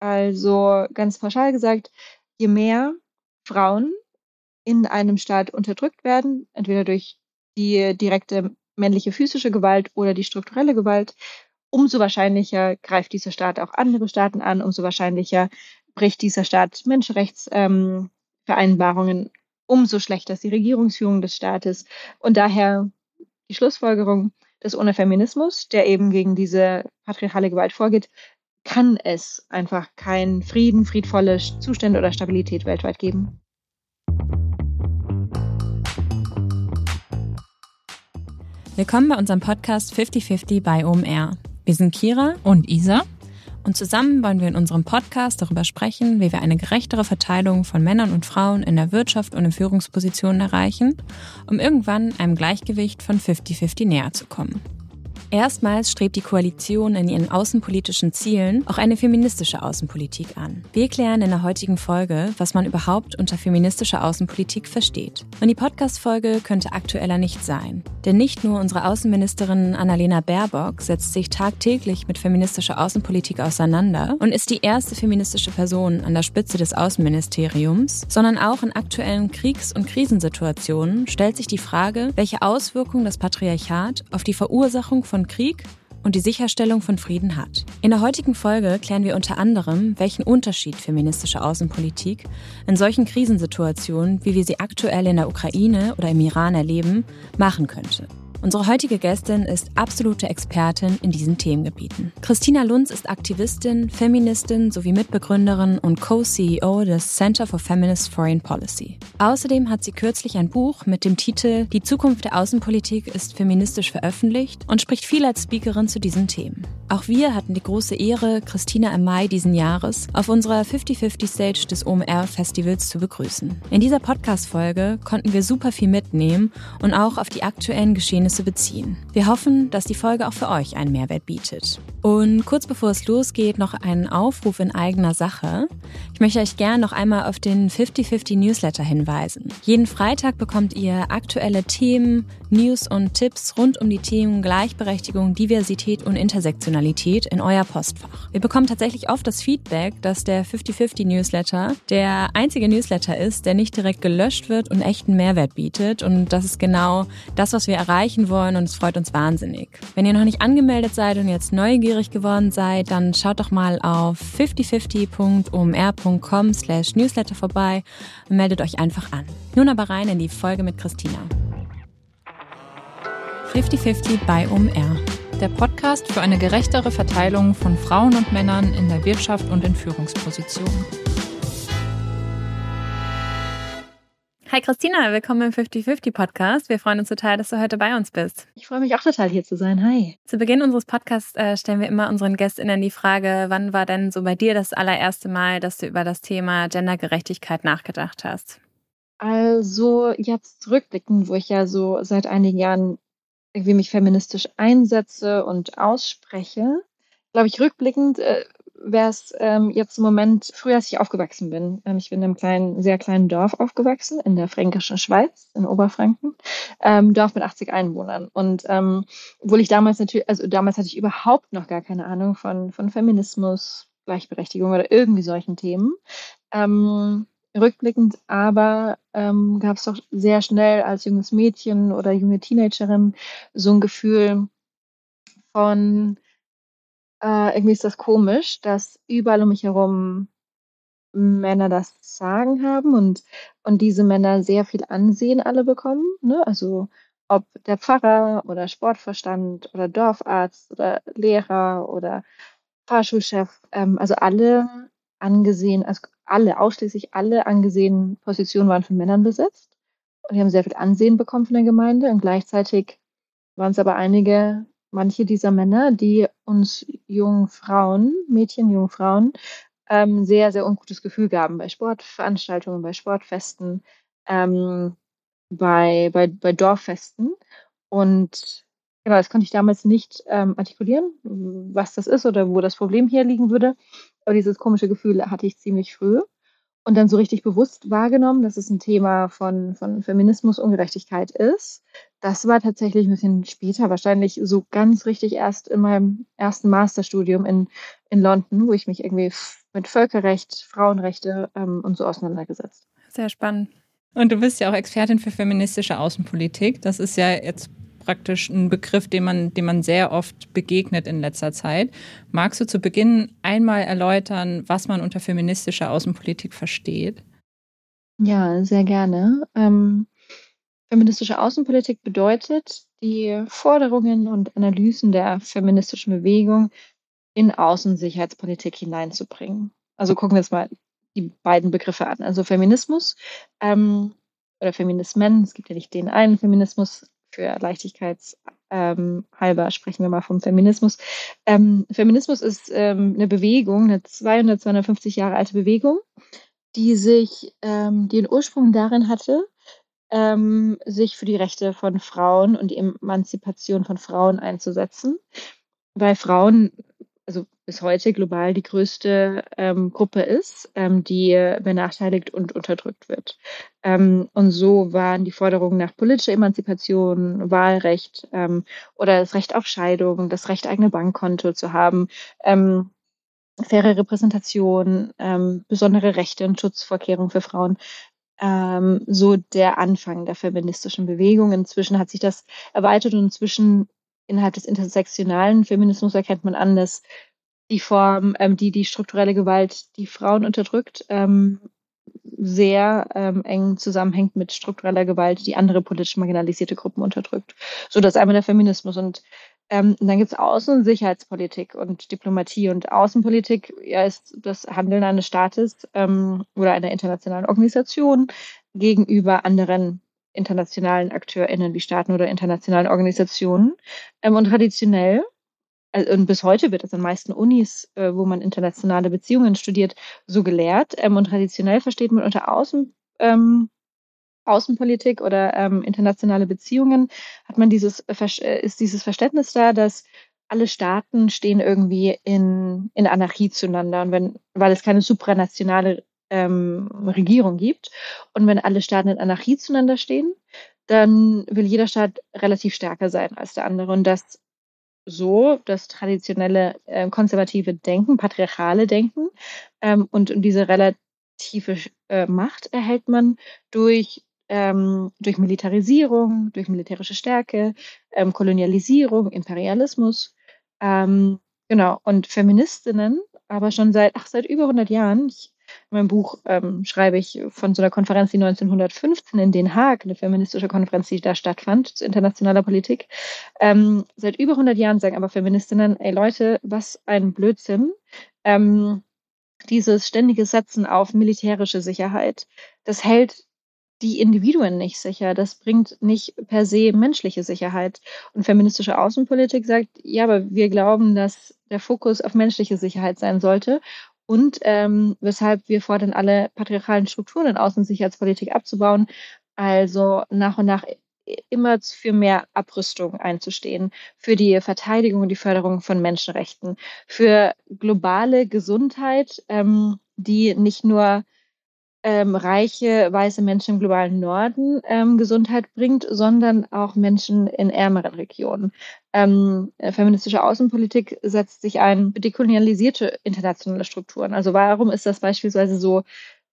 Also ganz pauschal gesagt, je mehr Frauen in einem Staat unterdrückt werden, entweder durch die direkte männliche physische Gewalt oder die strukturelle Gewalt, umso wahrscheinlicher greift dieser Staat auch andere Staaten an, umso wahrscheinlicher bricht dieser Staat Menschenrechtsvereinbarungen, ähm, umso schlechter ist die Regierungsführung des Staates. Und daher die Schlussfolgerung, dass ohne Feminismus, der eben gegen diese patriarchale Gewalt vorgeht, kann es einfach keinen Frieden, friedvolle Zustände oder Stabilität weltweit geben. Willkommen bei unserem Podcast 5050 bei OMR. Wir sind Kira und Isa und zusammen wollen wir in unserem Podcast darüber sprechen, wie wir eine gerechtere Verteilung von Männern und Frauen in der Wirtschaft und in Führungspositionen erreichen, um irgendwann einem Gleichgewicht von 50-50 näher zu kommen. Erstmals strebt die Koalition in ihren außenpolitischen Zielen auch eine feministische Außenpolitik an. Wir klären in der heutigen Folge, was man überhaupt unter feministischer Außenpolitik versteht. Und die Podcast-Folge könnte aktueller nicht sein. Denn nicht nur unsere Außenministerin Annalena Baerbock setzt sich tagtäglich mit feministischer Außenpolitik auseinander und ist die erste feministische Person an der Spitze des Außenministeriums, sondern auch in aktuellen Kriegs- und Krisensituationen stellt sich die Frage, welche Auswirkungen das Patriarchat auf die Verursachung von von Krieg und die Sicherstellung von Frieden hat. In der heutigen Folge klären wir unter anderem, welchen Unterschied feministische Außenpolitik in solchen Krisensituationen, wie wir sie aktuell in der Ukraine oder im Iran erleben, machen könnte. Unsere heutige Gästin ist absolute Expertin in diesen Themengebieten. Christina Lunz ist Aktivistin, Feministin sowie Mitbegründerin und Co-CEO des Center for Feminist Foreign Policy. Außerdem hat sie kürzlich ein Buch mit dem Titel Die Zukunft der Außenpolitik ist feministisch veröffentlicht und spricht viel als Speakerin zu diesen Themen. Auch wir hatten die große Ehre, Christina im Mai diesen Jahres auf unserer 50-50 Stage des OMR Festivals zu begrüßen. In dieser Podcast-Folge konnten wir super viel mitnehmen und auch auf die aktuellen Geschehnisse Ergebnisse beziehen. Wir hoffen, dass die Folge auch für euch einen Mehrwert bietet. Und kurz bevor es losgeht, noch einen Aufruf in eigener Sache. Ich möchte euch gerne noch einmal auf den 50-50 Newsletter hinweisen. Jeden Freitag bekommt ihr aktuelle Themen, News und Tipps rund um die Themen Gleichberechtigung, Diversität und Intersektionalität in euer Postfach. Wir bekommen tatsächlich oft das Feedback, dass der 50-50 Newsletter der einzige Newsletter ist, der nicht direkt gelöscht wird und echten Mehrwert bietet. Und das ist genau das, was wir erreichen wollen und es freut uns wahnsinnig. Wenn ihr noch nicht angemeldet seid und jetzt neugierig geworden seid, dann schaut doch mal auf 5050.omr.com slash newsletter vorbei und meldet euch einfach an. Nun aber rein in die Folge mit Christina. 5050 bei OMR. Der Podcast für eine gerechtere Verteilung von Frauen und Männern in der Wirtschaft und in Führungspositionen. Hi Christina, willkommen im 50-50 Podcast. Wir freuen uns total, dass du heute bei uns bist. Ich freue mich auch total, hier zu sein. Hi. Zu Beginn unseres Podcasts äh, stellen wir immer unseren GästInnen die Frage, wann war denn so bei dir das allererste Mal, dass du über das Thema Gendergerechtigkeit nachgedacht hast? Also jetzt rückblickend, wo ich ja so seit einigen Jahren irgendwie mich feministisch einsetze und ausspreche, glaube ich, rückblickend äh, wäre es ähm, jetzt im Moment, früher als ich aufgewachsen bin. Ähm, ich bin in einem kleinen, sehr kleinen Dorf aufgewachsen, in der fränkischen Schweiz, in Oberfranken. Ähm, Dorf mit 80 Einwohnern. Und ähm, obwohl ich damals natürlich, also damals hatte ich überhaupt noch gar keine Ahnung von, von Feminismus, Gleichberechtigung oder irgendwie solchen Themen. Ähm, rückblickend aber ähm, gab es doch sehr schnell als junges Mädchen oder junge Teenagerin so ein Gefühl von äh, irgendwie ist das komisch, dass überall um mich herum Männer das Sagen haben und, und diese Männer sehr viel Ansehen alle bekommen. Ne? Also ob der Pfarrer oder Sportverstand oder Dorfarzt oder Lehrer oder Fahrschulchef, ähm, also alle angesehen, also alle, ausschließlich alle angesehenen Positionen waren von Männern besetzt. Und die haben sehr viel Ansehen bekommen von der Gemeinde und gleichzeitig waren es aber einige manche dieser Männer, die uns jungen Frauen, Mädchen, jungen Frauen, ähm, sehr, sehr ungutes Gefühl gaben bei Sportveranstaltungen, bei Sportfesten, ähm, bei, bei, bei Dorffesten. Und genau, das konnte ich damals nicht ähm, artikulieren, was das ist oder wo das Problem hier liegen würde. Aber dieses komische Gefühl hatte ich ziemlich früh und dann so richtig bewusst wahrgenommen, dass es ein Thema von, von Feminismus, Ungerechtigkeit ist. Das war tatsächlich ein bisschen später, wahrscheinlich so ganz richtig erst in meinem ersten Masterstudium in, in London, wo ich mich irgendwie mit Völkerrecht, Frauenrechte ähm, und so auseinandergesetzt. Sehr spannend. Und du bist ja auch Expertin für feministische Außenpolitik. Das ist ja jetzt praktisch ein Begriff, dem man, dem man sehr oft begegnet in letzter Zeit. Magst du zu Beginn einmal erläutern, was man unter feministischer Außenpolitik versteht? Ja, sehr gerne. Ähm, feministische Außenpolitik bedeutet, die Forderungen und Analysen der feministischen Bewegung in Außensicherheitspolitik hineinzubringen. Also gucken wir uns mal die beiden Begriffe an. Also Feminismus ähm, oder Feminismen, es gibt ja nicht den einen Feminismus, für Leichtigkeits ähm, sprechen wir mal vom Feminismus. Ähm, Feminismus ist ähm, eine Bewegung, eine 200, 250 Jahre alte Bewegung, die sich, ähm, den Ursprung darin hatte, ähm, sich für die Rechte von Frauen und die Emanzipation von Frauen einzusetzen, weil Frauen also bis heute global die größte ähm, Gruppe ist, ähm, die benachteiligt und unterdrückt wird. Ähm, und so waren die Forderungen nach politischer Emanzipation, Wahlrecht ähm, oder das Recht auf Scheidung, das Recht, eigene Bankkonto zu haben, ähm, faire Repräsentation, ähm, besondere Rechte und Schutzvorkehrungen für Frauen, ähm, so der Anfang der feministischen Bewegung. Inzwischen hat sich das erweitert und inzwischen innerhalb des intersektionalen Feminismus erkennt man an, dass die Form, ähm, die die strukturelle Gewalt, die Frauen unterdrückt, ähm, sehr ähm, eng zusammenhängt mit struktureller Gewalt, die andere politisch marginalisierte Gruppen unterdrückt. So, das ist einmal der Feminismus. Und ähm, dann gibt es Außen- und Sicherheitspolitik und Diplomatie. Und Außenpolitik ja, ist das Handeln eines Staates ähm, oder einer internationalen Organisation gegenüber anderen internationalen AkteurInnen wie Staaten oder internationalen Organisationen. Ähm, und traditionell, äh, und bis heute wird es an meisten Unis, äh, wo man internationale Beziehungen studiert, so gelehrt. Ähm, und traditionell versteht man unter Außen, ähm, Außenpolitik oder ähm, internationale Beziehungen, hat man dieses, äh, ist dieses Verständnis da, dass alle Staaten stehen irgendwie in, in Anarchie zueinander. Und wenn, weil es keine supranationale ähm, Regierung gibt. Und wenn alle Staaten in Anarchie zueinander stehen, dann will jeder Staat relativ stärker sein als der andere. Und das so, das traditionelle äh, konservative Denken, patriarchale Denken ähm, und, und diese relative äh, Macht erhält man durch ähm, durch Militarisierung, durch militärische Stärke, ähm, Kolonialisierung, Imperialismus. Ähm, genau, und Feministinnen, aber schon seit, ach, seit über 100 Jahren, ich in meinem Buch ähm, schreibe ich von so einer Konferenz, die 1915 in Den Haag, eine feministische Konferenz, die da stattfand, zu internationaler Politik. Ähm, seit über 100 Jahren sagen aber Feministinnen, ey Leute, was ein Blödsinn. Ähm, dieses ständige Setzen auf militärische Sicherheit, das hält die Individuen nicht sicher. Das bringt nicht per se menschliche Sicherheit. Und feministische Außenpolitik sagt, ja, aber wir glauben, dass der Fokus auf menschliche Sicherheit sein sollte und ähm, weshalb wir fordern, alle patriarchalen Strukturen in Außensicherheitspolitik abzubauen, also nach und nach immer für mehr Abrüstung einzustehen, für die Verteidigung und die Förderung von Menschenrechten, für globale Gesundheit, ähm, die nicht nur ähm, reiche weiße Menschen im globalen Norden ähm, Gesundheit bringt, sondern auch Menschen in ärmeren Regionen. Ähm, äh, feministische Außenpolitik setzt sich ein für dekolonialisierte internationale Strukturen. Also warum ist das beispielsweise so,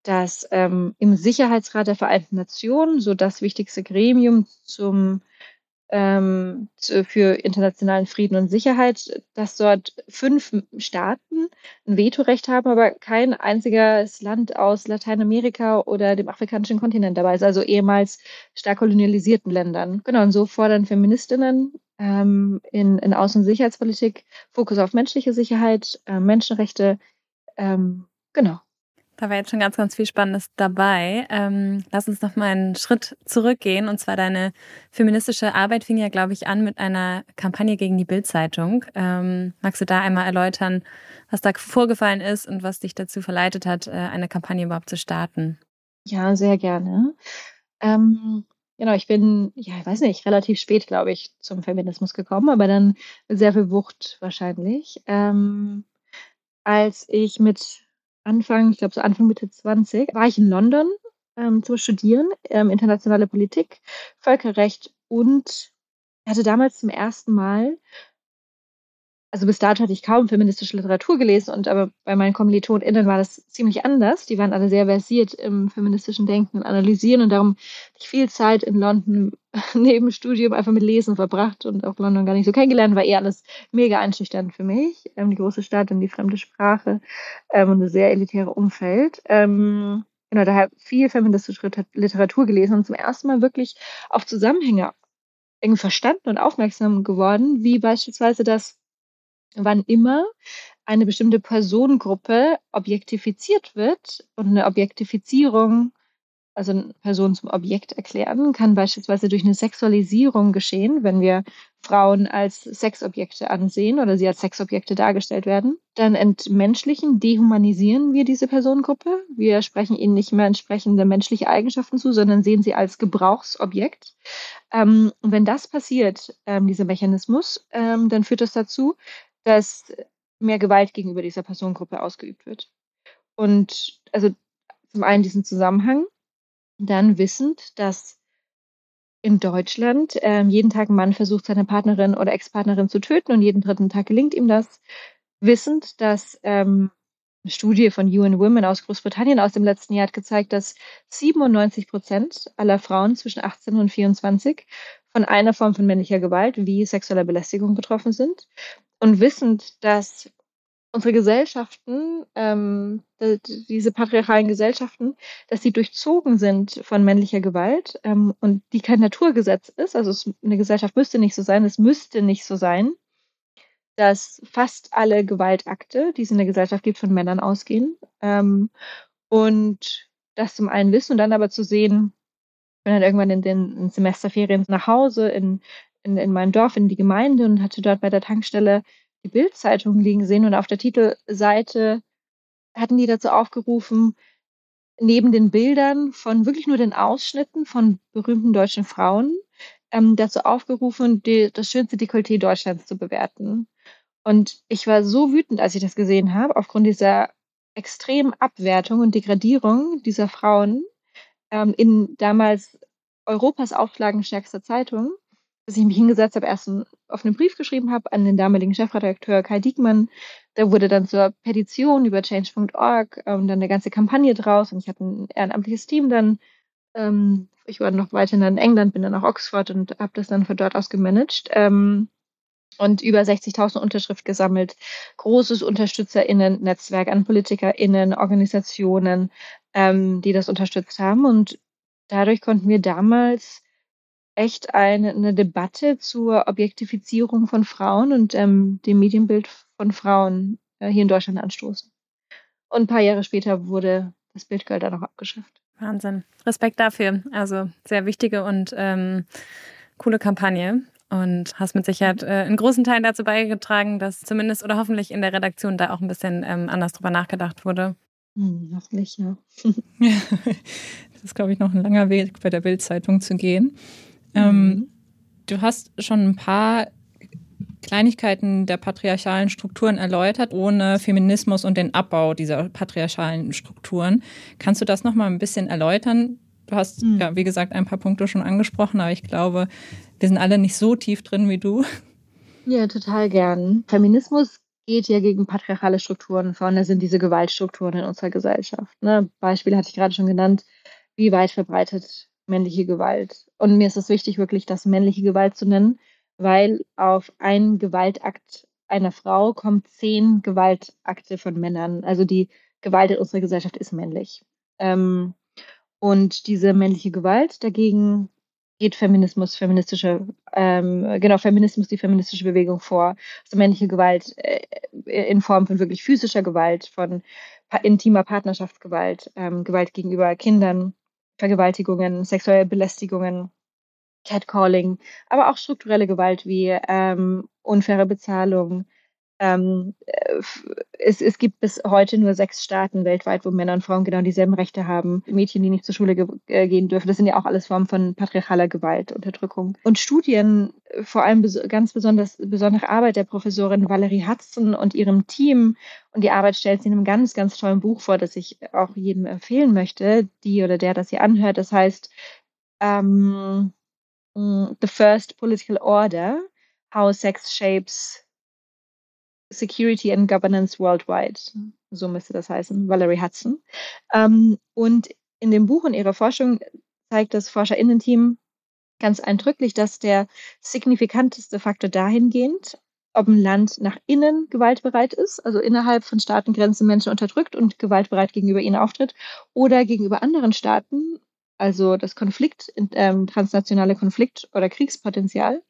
dass ähm, im Sicherheitsrat der Vereinten Nationen, so das wichtigste Gremium zum ähm, für internationalen Frieden und Sicherheit, dass dort fünf Staaten ein Vetorecht haben, aber kein einziges Land aus Lateinamerika oder dem afrikanischen Kontinent dabei ist, also ehemals stark kolonialisierten Ländern. Genau, und so fordern Feministinnen ähm, in, in Außen- und Sicherheitspolitik Fokus auf menschliche Sicherheit, äh, Menschenrechte. Ähm, genau. Da war jetzt schon ganz, ganz viel Spannendes dabei. Ähm, lass uns noch mal einen Schritt zurückgehen. Und zwar deine feministische Arbeit fing ja, glaube ich, an mit einer Kampagne gegen die Bildzeitung. Ähm, magst du da einmal erläutern, was da vorgefallen ist und was dich dazu verleitet hat, äh, eine Kampagne überhaupt zu starten? Ja, sehr gerne. Ähm, genau, ich bin, ja, ich weiß nicht, relativ spät, glaube ich, zum Feminismus gekommen, aber dann sehr viel Wucht wahrscheinlich. Ähm, als ich mit Anfang, ich glaube so Anfang Mitte 20, war ich in London ähm, zum Studieren, ähm, internationale Politik, Völkerrecht und hatte damals zum ersten Mal also bis dato hatte ich kaum feministische Literatur gelesen und aber bei meinen KommilitonInnen war das ziemlich anders. Die waren alle sehr versiert im feministischen Denken und Analysieren und darum habe ich viel Zeit in London neben Studium einfach mit Lesen verbracht und auch London gar nicht so kennengelernt, war eher alles mega einschüchternd für mich. Ähm, die große Stadt und die fremde Sprache ähm, und ein sehr elitäre Umfeld. Ähm, genau, daher viel feministische Literatur gelesen und zum ersten Mal wirklich auf Zusammenhänge irgendwie verstanden und aufmerksam geworden, wie beispielsweise das wann immer eine bestimmte Personengruppe objektifiziert wird und eine Objektifizierung, also eine Person zum Objekt erklären, kann beispielsweise durch eine Sexualisierung geschehen, wenn wir Frauen als Sexobjekte ansehen oder sie als Sexobjekte dargestellt werden. Dann entmenschlichen, dehumanisieren wir diese Personengruppe. Wir sprechen ihnen nicht mehr entsprechende menschliche Eigenschaften zu, sondern sehen sie als Gebrauchsobjekt. Ähm, und wenn das passiert, ähm, dieser Mechanismus, ähm, dann führt das dazu, dass mehr Gewalt gegenüber dieser Personengruppe ausgeübt wird. Und also zum einen diesen Zusammenhang, dann wissend, dass in Deutschland ähm, jeden Tag ein Mann versucht, seine Partnerin oder Ex-Partnerin zu töten und jeden dritten Tag gelingt ihm das. Wissend, dass ähm, eine Studie von UN Women aus Großbritannien aus dem letzten Jahr hat gezeigt, dass 97 Prozent aller Frauen zwischen 18 und 24 von einer Form von männlicher Gewalt wie sexueller Belästigung betroffen sind und wissend, dass unsere Gesellschaften, ähm, diese patriarchalen Gesellschaften, dass sie durchzogen sind von männlicher Gewalt ähm, und die kein Naturgesetz ist, also es, eine Gesellschaft müsste nicht so sein, es müsste nicht so sein, dass fast alle Gewaltakte, die es in der Gesellschaft gibt, von Männern ausgehen. Ähm, und das zum einen wissen und dann aber zu sehen, bin dann irgendwann in den Semesterferien nach Hause in in, in mein Dorf, in die Gemeinde und hatte dort bei der Tankstelle die Bildzeitung liegen sehen und auf der Titelseite hatten die dazu aufgerufen, neben den Bildern von wirklich nur den Ausschnitten von berühmten deutschen Frauen ähm, dazu aufgerufen, die, das schönste Dekolleté Deutschlands zu bewerten. Und ich war so wütend, als ich das gesehen habe, aufgrund dieser extremen Abwertung und Degradierung dieser Frauen ähm, in damals Europas auflagenstärkster Zeitung, dass ich mich hingesetzt habe, erst einen offenen Brief geschrieben habe an den damaligen Chefredakteur Kai Diekmann. Der wurde dann zur Petition über change.org ähm, dann eine ganze Kampagne draus und ich hatte ein ehrenamtliches Team dann. Ähm, ich war noch weiter in England, bin dann nach Oxford und habe das dann von dort aus gemanagt. Ähm, und über 60.000 Unterschrift gesammelt. Großes UnterstützerInnen-Netzwerk an PolitikerInnen, Organisationen, ähm, die das unterstützt haben. Und dadurch konnten wir damals echt eine, eine Debatte zur Objektifizierung von Frauen und ähm, dem Medienbild von Frauen äh, hier in Deutschland anstoßen. Und ein paar Jahre später wurde das Bildgirl dann auch abgeschafft. Wahnsinn. Respekt dafür. Also sehr wichtige und ähm, coole Kampagne. Und hast mit Sicherheit äh, einen großen Teil dazu beigetragen, dass zumindest oder hoffentlich in der Redaktion da auch ein bisschen ähm, anders drüber nachgedacht wurde. Hm, hoffentlich, ja. das ist, glaube ich, noch ein langer Weg bei der Bildzeitung zu gehen. Ähm, mhm. du hast schon ein paar Kleinigkeiten der patriarchalen Strukturen erläutert, ohne Feminismus und den Abbau dieser patriarchalen Strukturen. Kannst du das nochmal ein bisschen erläutern? Du hast mhm. ja, wie gesagt, ein paar Punkte schon angesprochen, aber ich glaube, wir sind alle nicht so tief drin wie du. Ja, total gern. Feminismus geht ja gegen patriarchale Strukturen. Vorne sind diese Gewaltstrukturen in unserer Gesellschaft. Ne? Beispiele hatte ich gerade schon genannt. Wie weit verbreitet männliche Gewalt. Und mir ist es wichtig, wirklich das männliche Gewalt zu nennen, weil auf einen Gewaltakt einer Frau kommen zehn Gewaltakte von Männern. Also die Gewalt in unserer Gesellschaft ist männlich. Ähm, und diese männliche Gewalt dagegen geht Feminismus, feministische, ähm, genau, Feminismus, die feministische Bewegung vor. Also männliche Gewalt äh, in Form von wirklich physischer Gewalt, von intimer Partnerschaftsgewalt, ähm, Gewalt gegenüber Kindern, Vergewaltigungen, sexuelle Belästigungen, Catcalling, aber auch strukturelle Gewalt wie ähm, unfaire Bezahlung. Ähm, äh, es, es gibt bis heute nur sechs Staaten weltweit, wo Männer und Frauen genau dieselben Rechte haben. Mädchen, die nicht zur Schule ge äh, gehen dürfen, das sind ja auch alles Formen von patriarchaler Gewalt, Unterdrückung. Und Studien, vor allem bes ganz besonders besondere Arbeit der Professorin Valerie Hudson und ihrem Team und die Arbeit stellt sie in einem ganz, ganz tollen Buch vor, das ich auch jedem empfehlen möchte, die oder der das hier anhört. Das heißt ähm, mm, The First Political Order, How Sex Shapes Security and Governance Worldwide. So müsste das heißen, Valerie Hudson. Ähm, und in dem Buch und ihrer Forschung zeigt das ForscherInnen-Team ganz eindrücklich, dass der signifikanteste Faktor dahingehend, ob ein Land nach innen gewaltbereit ist, also innerhalb von Staatengrenzen Menschen unterdrückt und gewaltbereit gegenüber ihnen auftritt, oder gegenüber anderen Staaten, also das Konflikt, ähm, transnationale Konflikt- oder Kriegspotenzial,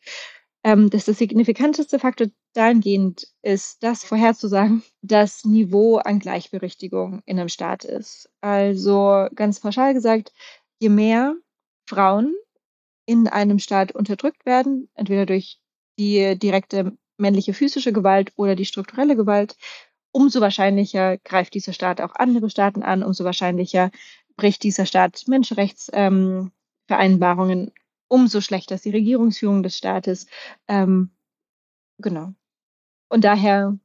ähm, dass der signifikanteste Faktor dahingehend ist, das vorherzusagen, das Niveau an Gleichberechtigung in einem Staat ist. Also ganz pauschal gesagt, je mehr Frauen in einem Staat unterdrückt werden, entweder durch die direkte männliche physische Gewalt oder die strukturelle Gewalt, umso wahrscheinlicher greift dieser Staat auch andere Staaten an, umso wahrscheinlicher bricht dieser Staat Menschenrechtsvereinbarungen, umso schlechter ist die Regierungsführung des Staates. Ähm, genau. Und daher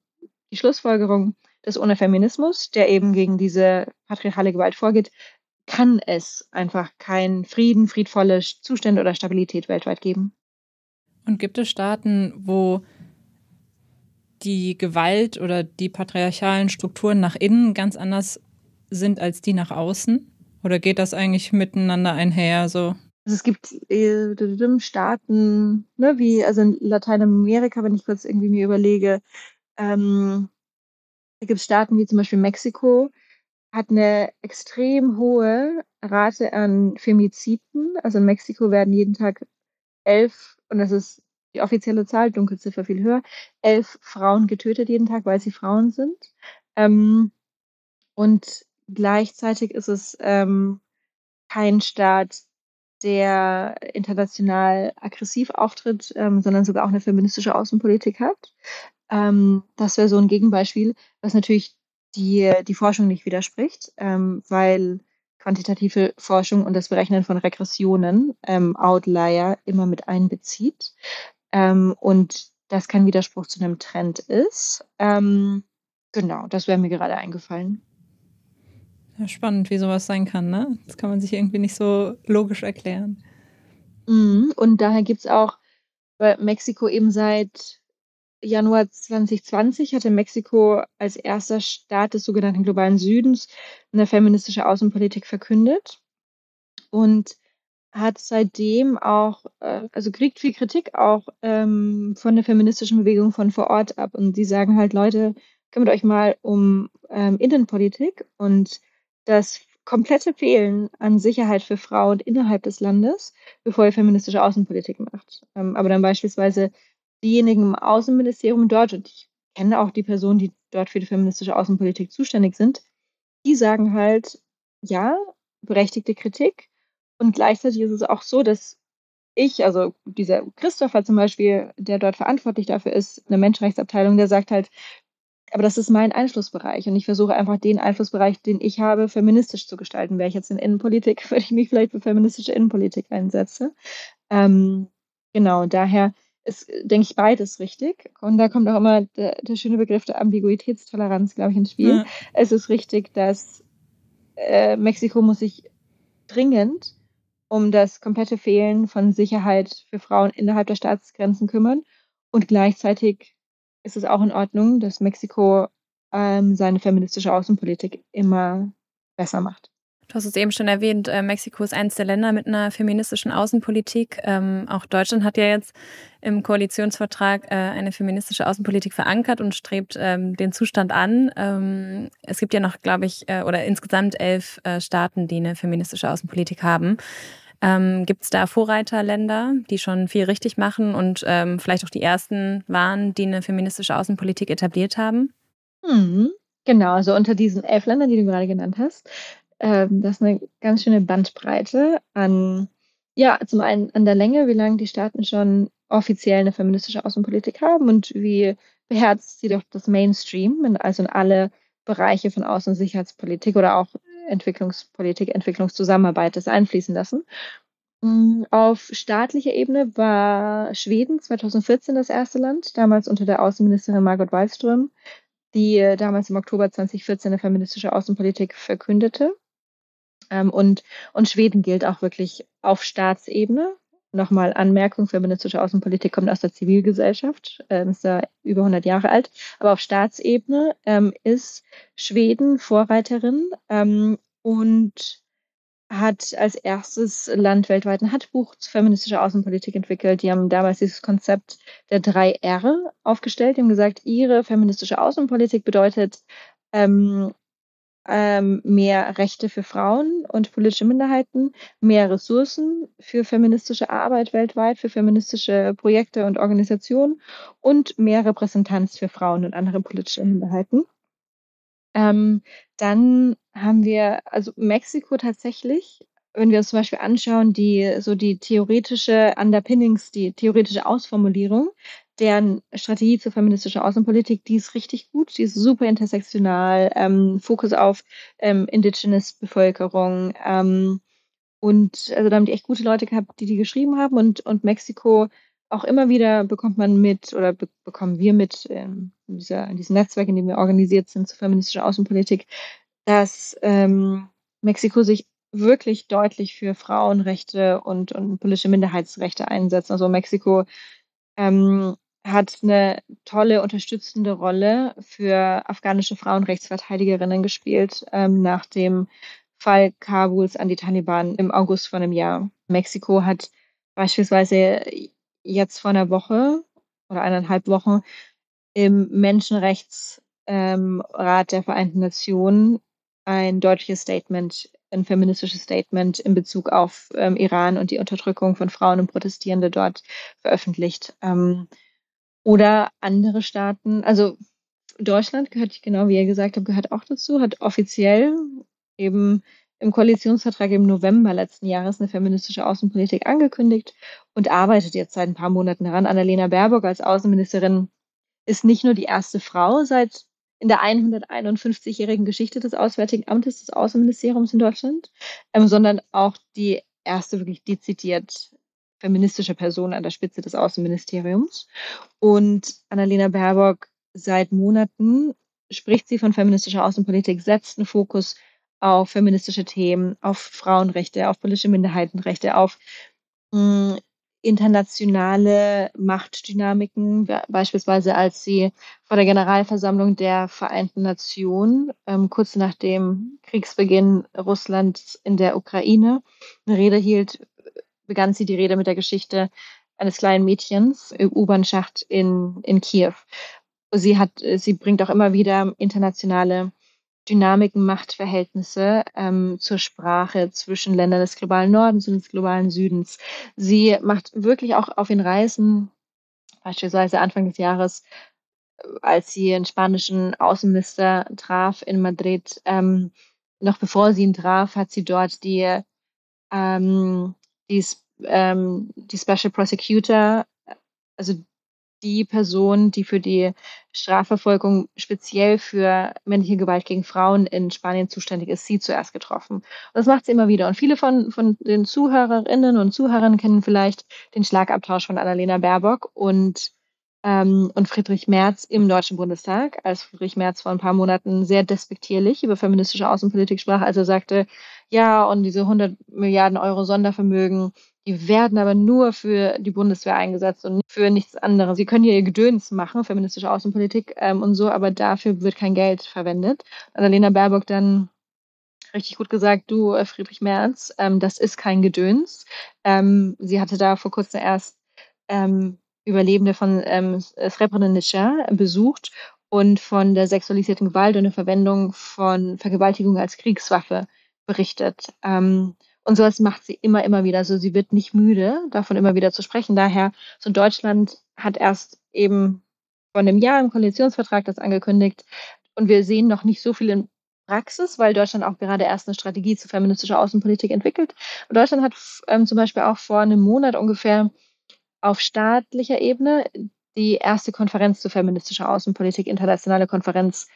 die Schlussfolgerung, dass ohne Feminismus, der eben gegen diese patriarchale Gewalt vorgeht, kann es einfach keinen Frieden, friedvolle Zustände oder Stabilität weltweit geben. Und gibt es Staaten, wo die Gewalt oder die patriarchalen Strukturen nach innen ganz anders sind als die nach außen? Oder geht das eigentlich miteinander einher so? Also es gibt äh, Staaten, ne, wie also in Lateinamerika, wenn ich kurz irgendwie mir überlege, ähm, gibt es Staaten wie zum Beispiel Mexiko, hat eine extrem hohe Rate an Femiziden. Also in Mexiko werden jeden Tag elf, und das ist die offizielle Zahl, Dunkelziffer viel höher, elf Frauen getötet jeden Tag, weil sie Frauen sind. Ähm, und gleichzeitig ist es ähm, kein Staat, der international aggressiv auftritt, ähm, sondern sogar auch eine feministische Außenpolitik hat. Ähm, das wäre so ein Gegenbeispiel, was natürlich die, die Forschung nicht widerspricht, ähm, weil quantitative Forschung und das Berechnen von Regressionen ähm, Outlier immer mit einbezieht. Ähm, und das kein Widerspruch zu einem Trend ist. Ähm, genau, das wäre mir gerade eingefallen. Ja, spannend, wie sowas sein kann, ne? Das kann man sich irgendwie nicht so logisch erklären. Mhm, und daher gibt es auch, weil Mexiko eben seit Januar 2020 hatte Mexiko als erster Staat des sogenannten globalen Südens eine feministische Außenpolitik verkündet und hat seitdem auch, äh, also kriegt viel Kritik auch ähm, von der feministischen Bewegung von vor Ort ab. Und die sagen halt, Leute, kümmert euch mal um ähm, Innenpolitik und das komplette Fehlen an Sicherheit für Frauen innerhalb des Landes, bevor ihr feministische Außenpolitik macht. Ähm, aber dann beispielsweise diejenigen im Außenministerium dort, und ich kenne auch die Personen, die dort für die feministische Außenpolitik zuständig sind, die sagen halt, ja, berechtigte Kritik. Und gleichzeitig ist es auch so, dass ich, also dieser Christopher zum Beispiel, der dort verantwortlich dafür ist, eine Menschenrechtsabteilung, der sagt halt, aber das ist mein Einflussbereich und ich versuche einfach den Einflussbereich, den ich habe, feministisch zu gestalten. Wäre ich jetzt in Innenpolitik, würde ich mich vielleicht für feministische Innenpolitik einsetzen. Ähm, genau, daher ist, denke ich, beides richtig. Und da kommt auch immer der, der schöne Begriff der Ambiguitätstoleranz, glaube ich, ins Spiel. Ja. Es ist richtig, dass äh, Mexiko muss sich dringend um das komplette Fehlen von Sicherheit für Frauen innerhalb der Staatsgrenzen kümmern. Und gleichzeitig ist es auch in Ordnung, dass Mexiko ähm, seine feministische Außenpolitik immer besser macht. Du hast es eben schon erwähnt, äh, Mexiko ist eines der Länder mit einer feministischen Außenpolitik. Ähm, auch Deutschland hat ja jetzt im Koalitionsvertrag äh, eine feministische Außenpolitik verankert und strebt ähm, den Zustand an. Ähm, es gibt ja noch, glaube ich, äh, oder insgesamt elf äh, Staaten, die eine feministische Außenpolitik haben. Ähm, Gibt es da Vorreiterländer, die schon viel richtig machen und ähm, vielleicht auch die ersten waren, die eine feministische Außenpolitik etabliert haben? Hm, genau, also unter diesen elf Ländern, die du gerade genannt hast, ähm, das ist eine ganz schöne Bandbreite an, ja, zum einen an der Länge, wie lange die Staaten schon offiziell eine feministische Außenpolitik haben und wie beherzt sie doch das Mainstream, also in alle Bereiche von Außen- und Sicherheitspolitik oder auch Entwicklungspolitik, Entwicklungszusammenarbeit das einfließen lassen. Mm, auf staatlicher Ebene war Schweden 2014 das erste Land, damals unter der Außenministerin Margot Wallström, die damals im Oktober 2014 eine feministische Außenpolitik verkündete. Ähm, und, und Schweden gilt auch wirklich auf Staatsebene nochmal Anmerkung, feministische Außenpolitik kommt aus der Zivilgesellschaft, ähm, ist da über 100 Jahre alt. Aber auf Staatsebene ähm, ist Schweden Vorreiterin ähm, und hat als erstes Land weltweit ein Handbuch zu feministischer Außenpolitik entwickelt. Die haben damals dieses Konzept der drei R aufgestellt. Die haben gesagt, ihre feministische Außenpolitik bedeutet ähm, ähm, mehr Rechte für Frauen und politische Minderheiten, mehr Ressourcen für feministische Arbeit weltweit, für feministische Projekte und Organisationen und mehr Repräsentanz für Frauen und andere politische Minderheiten. Ähm, dann haben wir, also Mexiko tatsächlich, wenn wir uns zum Beispiel anschauen, die so die theoretische Underpinnings, die theoretische Ausformulierung, deren Strategie zur feministischen Außenpolitik, die ist richtig gut, die ist super intersektional, ähm, Fokus auf ähm, indigenous Bevölkerung ähm, und also da haben die echt gute Leute gehabt, die die geschrieben haben und, und Mexiko auch immer wieder bekommt man mit oder be bekommen wir mit ähm, in, dieser, in diesem Netzwerk, in dem wir organisiert sind zur feministischen Außenpolitik, dass ähm, Mexiko sich wirklich deutlich für Frauenrechte und, und politische Minderheitsrechte einsetzt. Also Mexiko ähm, hat eine tolle unterstützende Rolle für afghanische Frauenrechtsverteidigerinnen gespielt ähm, nach dem Fall Kabuls an die Taliban im August von einem Jahr. Mexiko hat beispielsweise jetzt vor einer Woche oder eineinhalb Wochen im Menschenrechtsrat ähm, der Vereinten Nationen ein deutliches Statement, ein feministisches Statement in Bezug auf ähm, Iran und die Unterdrückung von Frauen und Protestierende dort veröffentlicht. Ähm, oder andere Staaten, also Deutschland gehört, genau wie ihr gesagt habt, gehört auch dazu, hat offiziell eben im Koalitionsvertrag im November letzten Jahres eine feministische Außenpolitik angekündigt und arbeitet jetzt seit ein paar Monaten daran. Annalena Baerbock als Außenministerin ist nicht nur die erste Frau seit in der 151-jährigen Geschichte des Auswärtigen Amtes des Außenministeriums in Deutschland, ähm, sondern auch die erste wirklich dezidiert feministische Person an der Spitze des Außenministeriums. Und Annalena Baerbock seit Monaten spricht sie von feministischer Außenpolitik, setzt einen Fokus auf feministische Themen, auf Frauenrechte, auf politische Minderheitenrechte, auf mh, hm, internationale Machtdynamiken, beispielsweise als sie vor der Generalversammlung der Vereinten Nationen ähm, kurz nach dem Kriegsbeginn Russlands in der Ukraine eine Rede hielt, begann sie die Rede mit der Geschichte eines kleinen Mädchens im U-Bahn-Schacht in, in Kiew. Sie hat, sie bringt auch immer wieder internationale Dynamiken, Machtverhältnisse ähm, zur Sprache zwischen Ländern des globalen Nordens und des globalen Südens. Sie macht wirklich auch auf den Reisen, beispielsweise Anfang des Jahres, äh, als sie einen spanischen Außenminister traf in Madrid, ähm, noch bevor sie ihn traf, hat sie dort die, ähm, die, ähm, die Special Prosecutor, also die Person, die für die Strafverfolgung speziell für männliche Gewalt gegen Frauen in Spanien zuständig ist, sie zuerst getroffen. Und das macht sie immer wieder. Und viele von, von den Zuhörerinnen und Zuhörern kennen vielleicht den Schlagabtausch von Annalena Baerbock und, ähm, und Friedrich Merz im Deutschen Bundestag, als Friedrich Merz vor ein paar Monaten sehr despektierlich über feministische Außenpolitik sprach, als er sagte, ja, und diese 100 Milliarden Euro Sondervermögen, die werden aber nur für die Bundeswehr eingesetzt und für nichts anderes. Sie können hier ihr Gedöns machen, feministische Außenpolitik ähm, und so, aber dafür wird kein Geld verwendet. Annalena Baerbock dann richtig gut gesagt, du, äh, Friedrich Merz, ähm, das ist kein Gedöns. Ähm, sie hatte da vor kurzem erst ähm, Überlebende von ähm, Srebrenica besucht und von der sexualisierten Gewalt und der Verwendung von Vergewaltigung als Kriegswaffe berichtet. Ähm, und sowas macht sie immer, immer wieder. Also sie wird nicht müde, davon immer wieder zu sprechen. Daher, so Deutschland hat erst eben vor einem Jahr im Koalitionsvertrag das angekündigt. Und wir sehen noch nicht so viel in Praxis, weil Deutschland auch gerade erst eine Strategie zu feministischer Außenpolitik entwickelt. Und Deutschland hat ähm, zum Beispiel auch vor einem Monat ungefähr auf staatlicher Ebene die erste Konferenz zu feministischer Außenpolitik, internationale Konferenz,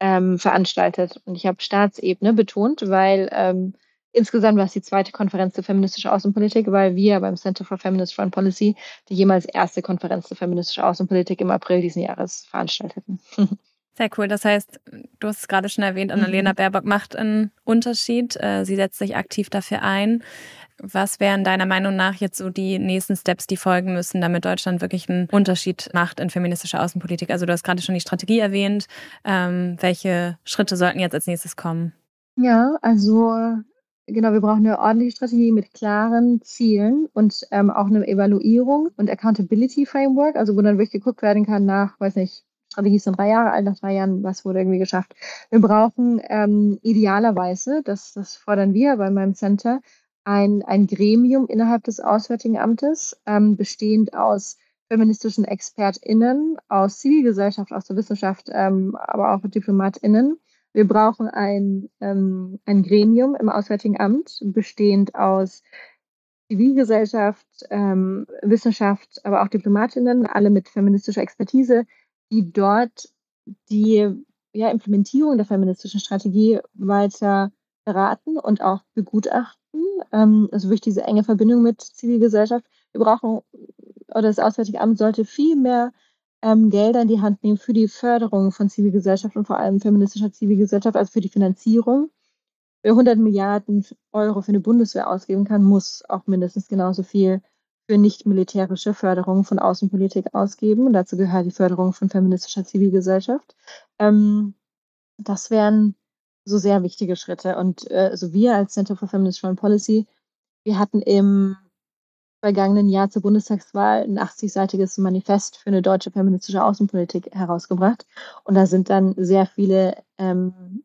ähm, veranstaltet. Und ich habe Staatsebene betont, weil ähm, Insgesamt war es die zweite Konferenz zur feministischen Außenpolitik, weil wir beim Center for Feminist Foreign Policy die jemals erste Konferenz zur feministischen Außenpolitik im April diesen Jahres veranstalteten. Sehr cool. Das heißt, du hast es gerade schon erwähnt, Annalena mhm. Baerbock macht einen Unterschied. Äh, sie setzt sich aktiv dafür ein. Was wären deiner Meinung nach jetzt so die nächsten Steps, die folgen müssen, damit Deutschland wirklich einen Unterschied macht in feministischer Außenpolitik? Also du hast gerade schon die Strategie erwähnt. Ähm, welche Schritte sollten jetzt als nächstes kommen? Ja, also genau, wir brauchen eine ordentliche Strategie mit klaren Zielen und ähm, auch eine Evaluierung und Accountability Framework, also wo dann wirklich geguckt werden kann nach, weiß nicht, Strategie ist dann drei Jahre alt, nach drei Jahren, was wurde irgendwie geschafft. Wir brauchen ähm, idealerweise, das, das fordern wir bei meinem Center, ein, ein Gremium innerhalb des Auswärtigen Amtes, ähm, bestehend aus feministischen ExpertInnen, aus Zivilgesellschaft, aus der Wissenschaft, ähm, aber auch DiplomatInnen. Wir brauchen ein, ähm, ein Gremium im Auswärtigen Amt, bestehend aus Zivilgesellschaft, ähm, Wissenschaft, aber auch Diplomatinnen, alle mit feministischer Expertise, die dort die ja, Implementierung der feministischen Strategie weiter beraten und auch begutachten. Ähm, also wirklich diese enge Verbindung mit Zivilgesellschaft. Wir brauchen, oder das Auswärtige Amt sollte viel mehr ähm, Gelder in die Hand nehmen für die Förderung von Zivilgesellschaft und vor allem feministischer Zivilgesellschaft, also für die Finanzierung. Wer 100 Milliarden Euro für eine Bundeswehr ausgeben kann, muss auch mindestens genauso viel für nicht-militärische Förderung von Außenpolitik ausgeben. Und dazu gehört die Förderung von feministischer Zivilgesellschaft. Ähm, das wären so sehr wichtige Schritte. Und äh, also wir als Center for Feminist Foreign Policy, wir hatten im vergangenen Jahr zur Bundestagswahl ein 80-seitiges Manifest für eine deutsche feministische Außenpolitik herausgebracht. Und da sind dann sehr viele ähm,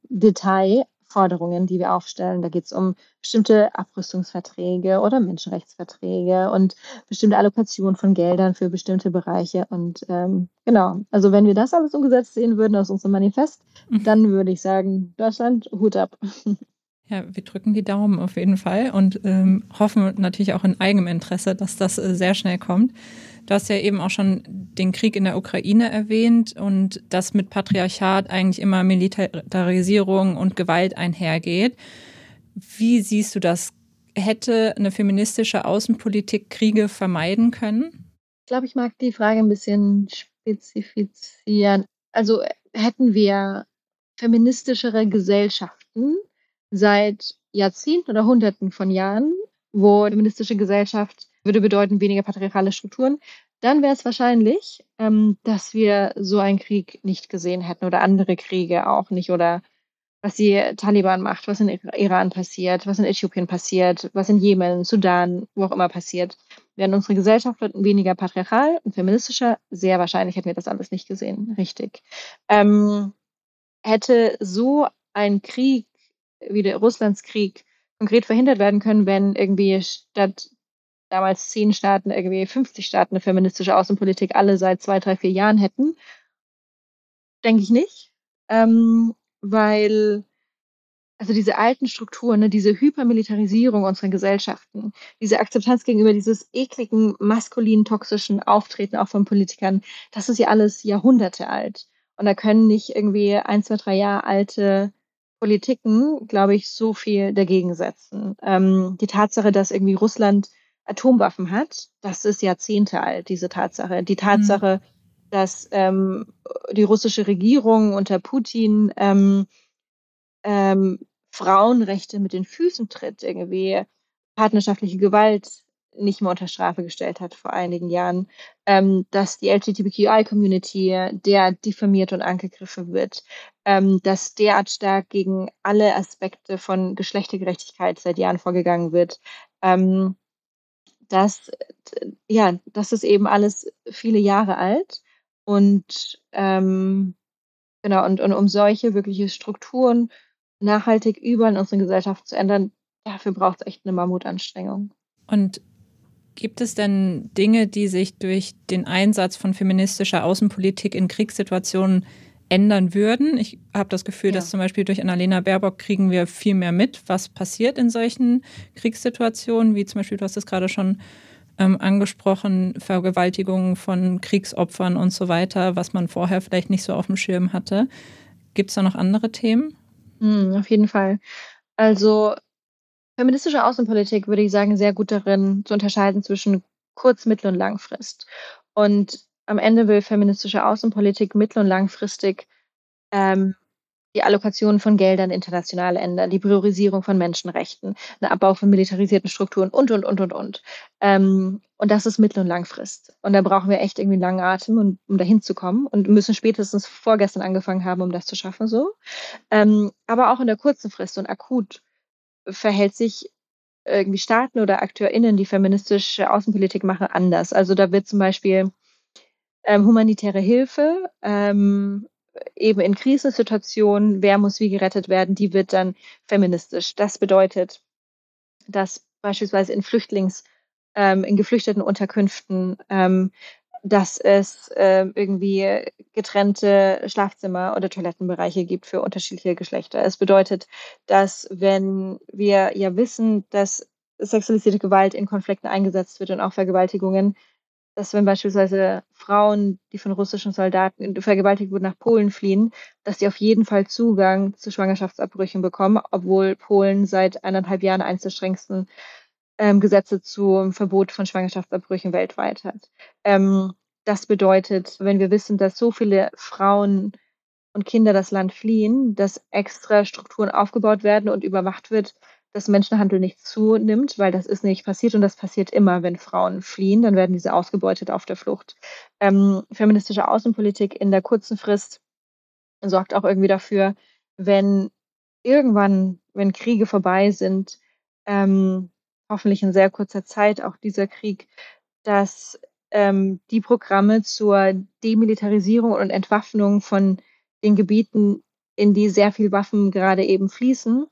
Detailforderungen, die wir aufstellen. Da geht es um bestimmte Abrüstungsverträge oder Menschenrechtsverträge und bestimmte Allokation von Geldern für bestimmte Bereiche. Und ähm, genau, also wenn wir das alles umgesetzt sehen würden aus unserem Manifest, mhm. dann würde ich sagen, Deutschland, Hut ab. Ja, wir drücken die Daumen auf jeden Fall und ähm, hoffen natürlich auch in eigenem Interesse, dass das äh, sehr schnell kommt. Du hast ja eben auch schon den Krieg in der Ukraine erwähnt und dass mit Patriarchat eigentlich immer Militarisierung und Gewalt einhergeht. Wie siehst du das? Hätte eine feministische Außenpolitik Kriege vermeiden können? Ich glaube, ich mag die Frage ein bisschen spezifizieren. Also hätten wir feministischere Gesellschaften, seit Jahrzehnten oder Hunderten von Jahren, wo feministische Gesellschaft würde bedeuten weniger patriarchale Strukturen, dann wäre es wahrscheinlich, ähm, dass wir so einen Krieg nicht gesehen hätten oder andere Kriege auch nicht oder was die Taliban macht, was in Iran passiert, was in Äthiopien passiert, was in Jemen, Sudan, wo auch immer passiert. Wären unsere Gesellschaften weniger patriarchal und feministischer, sehr wahrscheinlich hätten wir das alles nicht gesehen. Richtig. Ähm, hätte so ein Krieg wie der Russlandskrieg konkret verhindert werden können, wenn irgendwie statt damals zehn Staaten irgendwie 50 Staaten eine feministische Außenpolitik alle seit zwei, drei, vier Jahren hätten? Denke ich nicht. Ähm, weil also diese alten Strukturen, ne, diese Hypermilitarisierung unserer Gesellschaften, diese Akzeptanz gegenüber dieses ekligen, maskulinen, toxischen Auftreten auch von Politikern, das ist ja alles Jahrhunderte alt. Und da können nicht irgendwie ein, zwei, drei Jahre alte Politiken, glaube ich, so viel dagegen setzen. Ähm, die Tatsache, dass irgendwie Russland Atomwaffen hat, das ist Jahrzehnte alt, diese Tatsache. Die Tatsache, mhm. dass ähm, die russische Regierung unter Putin ähm, ähm, Frauenrechte mit den Füßen tritt, irgendwie partnerschaftliche Gewalt nicht mehr unter Strafe gestellt hat vor einigen Jahren, ähm, dass die LGBTQI-Community der diffamiert und angegriffen wird, ähm, dass derart stark gegen alle Aspekte von Geschlechtergerechtigkeit seit Jahren vorgegangen wird. Ähm, das, ja, das ist eben alles viele Jahre alt und ähm, genau, und, und um solche wirkliche Strukturen nachhaltig überall in unserer Gesellschaft zu ändern, dafür braucht es echt eine Mammutanstrengung. Und Gibt es denn Dinge, die sich durch den Einsatz von feministischer Außenpolitik in Kriegssituationen ändern würden? Ich habe das Gefühl, ja. dass zum Beispiel durch Annalena Baerbock kriegen wir viel mehr mit, was passiert in solchen Kriegssituationen, wie zum Beispiel, du hast es gerade schon ähm, angesprochen, Vergewaltigungen von Kriegsopfern und so weiter, was man vorher vielleicht nicht so auf dem Schirm hatte. Gibt es da noch andere Themen? Mm, auf jeden Fall. Also Feministische Außenpolitik, würde ich sagen, sehr gut darin zu unterscheiden zwischen Kurz-, Mittel- und Langfrist. Und am Ende will feministische Außenpolitik mittel- und langfristig ähm, die Allokation von Geldern international ändern, die Priorisierung von Menschenrechten, ein Abbau von militarisierten Strukturen und, und, und, und, und. Ähm, und das ist mittel- und langfrist. Und da brauchen wir echt irgendwie einen langen Atem, um, um dahin zu kommen und müssen spätestens vorgestern angefangen haben, um das zu schaffen, so. Ähm, aber auch in der kurzen Frist und akut verhält sich irgendwie Staaten oder AkteurInnen, die feministische Außenpolitik machen, anders. Also da wird zum Beispiel ähm, humanitäre Hilfe ähm, eben in Krisensituationen, wer muss wie gerettet werden, die wird dann feministisch. Das bedeutet, dass beispielsweise in Flüchtlings, ähm, in geflüchteten Unterkünften, ähm, dass es äh, irgendwie getrennte Schlafzimmer oder Toilettenbereiche gibt für unterschiedliche Geschlechter. Es bedeutet, dass wenn wir ja wissen, dass sexualisierte Gewalt in Konflikten eingesetzt wird und auch Vergewaltigungen, dass wenn beispielsweise Frauen, die von russischen Soldaten vergewaltigt wurden, nach Polen fliehen, dass sie auf jeden Fall Zugang zu Schwangerschaftsabbrüchen bekommen, obwohl Polen seit eineinhalb Jahren eines der strengsten ähm, Gesetze zum Verbot von Schwangerschaftsabbrüchen weltweit hat. Ähm, das bedeutet, wenn wir wissen, dass so viele Frauen und Kinder das Land fliehen, dass extra Strukturen aufgebaut werden und überwacht wird, dass Menschenhandel nicht zunimmt, weil das ist nicht passiert und das passiert immer, wenn Frauen fliehen, dann werden diese ausgebeutet auf der Flucht. Ähm, feministische Außenpolitik in der kurzen Frist sorgt auch irgendwie dafür, wenn irgendwann, wenn Kriege vorbei sind, ähm, hoffentlich in sehr kurzer Zeit auch dieser Krieg, dass ähm, die Programme zur Demilitarisierung und Entwaffnung von den Gebieten, in die sehr viel Waffen gerade eben fließen,